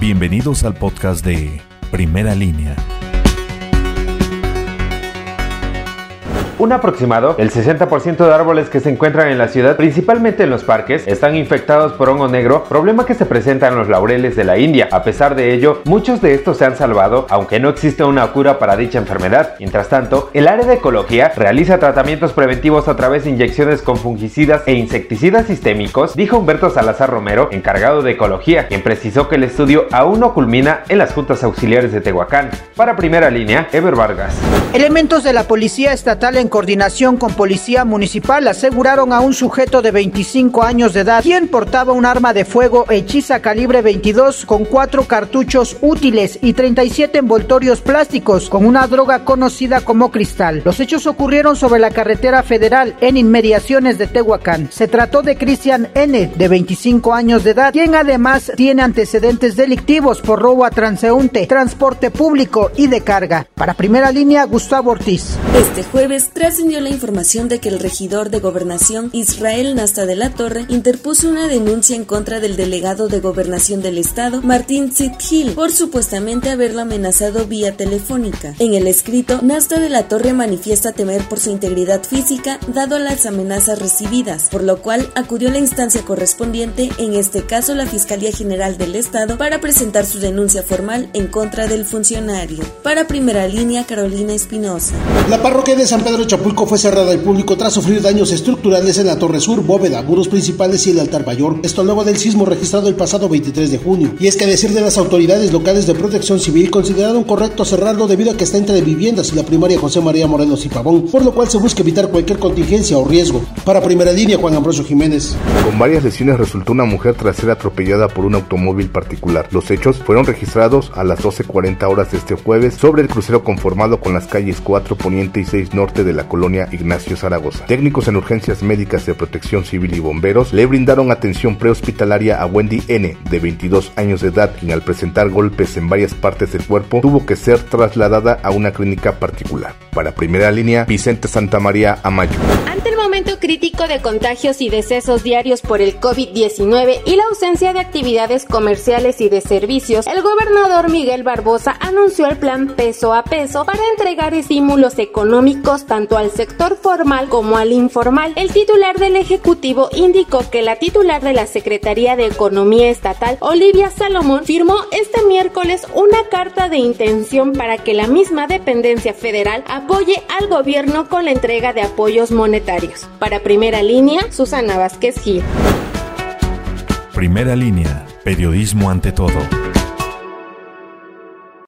Bienvenidos al podcast de Primera Línea. Un aproximado, el 60% de árboles que se encuentran en la ciudad, principalmente en los parques, están infectados por hongo negro, problema que se presenta en los laureles de la India. A pesar de ello, muchos de estos se han salvado, aunque no existe una cura para dicha enfermedad. Mientras tanto, el área de ecología realiza tratamientos preventivos a través de inyecciones con fungicidas e insecticidas sistémicos, dijo Humberto Salazar Romero, encargado de ecología, quien precisó que el estudio aún no culmina en las juntas auxiliares de Tehuacán. Para primera línea, Ever Vargas. Elementos de la Policía Estatal en coordinación con Policía Municipal aseguraron a un sujeto de 25 años de edad quien portaba un arma de fuego hechiza calibre 22 con cuatro cartuchos útiles y 37 envoltorios plásticos con una droga conocida como cristal. Los hechos ocurrieron sobre la carretera federal en inmediaciones de Tehuacán. Se trató de Cristian N, de 25 años de edad, quien además tiene antecedentes delictivos por robo a transeúnte, transporte público y de carga. Para primera línea, Gustavo Ortiz. Este jueves trascendió la información de que el regidor de gobernación Israel Nasta de la Torre interpuso una denuncia en contra del delegado de gobernación del estado Martín Zitgil por supuestamente haberlo amenazado vía telefónica. En el escrito, Nasta de la Torre manifiesta temer por su integridad física dado las amenazas recibidas, por lo cual acudió a la instancia correspondiente, en este caso la Fiscalía General del Estado, para presentar su denuncia formal en contra del funcionario. Para primera línea, Carolina Espinosa. La parroquia de San Pedro Chapulco fue cerrada al público tras sufrir daños estructurales en la Torre Sur, bóveda, muros principales y el altar mayor. Esto luego del sismo registrado el pasado 23 de junio. Y es que a decir de las autoridades locales de protección civil consideraron correcto cerrarlo debido a que está entre viviendas y la primaria José María Morelos y Pavón, por lo cual se busca evitar cualquier contingencia o riesgo. Para primera línea, Juan Ambrosio Jiménez. Con varias lesiones resultó una mujer tras ser atropellada por un automóvil particular. Los hechos fueron registrados a las 12.40 horas de este jueves sobre el crucero conformado con las calles 4 Poniente y 6 Norte de la colonia Ignacio Zaragoza. Técnicos en urgencias médicas de protección civil y bomberos le brindaron atención prehospitalaria a Wendy N, de 22 años de edad, quien al presentar golpes en varias partes del cuerpo tuvo que ser trasladada a una clínica particular. Para primera línea, Vicente Santa María Amayo. Ante el momento crítico de contagios y decesos diarios por el COVID-19 y la ausencia de actividades comerciales y de servicios, el gobernador Miguel Barbosa anunció el plan peso a peso para entregar estímulos económicos tanto al sector formal como al informal. El titular del Ejecutivo indicó que la titular de la Secretaría de Economía Estatal, Olivia Salomón, firmó este miércoles una carta de intención para que la misma dependencia federal apoye al gobierno con la entrega de apoyos monetarios. Para primera línea, Susana Vázquez Gil. Primera línea, periodismo ante todo.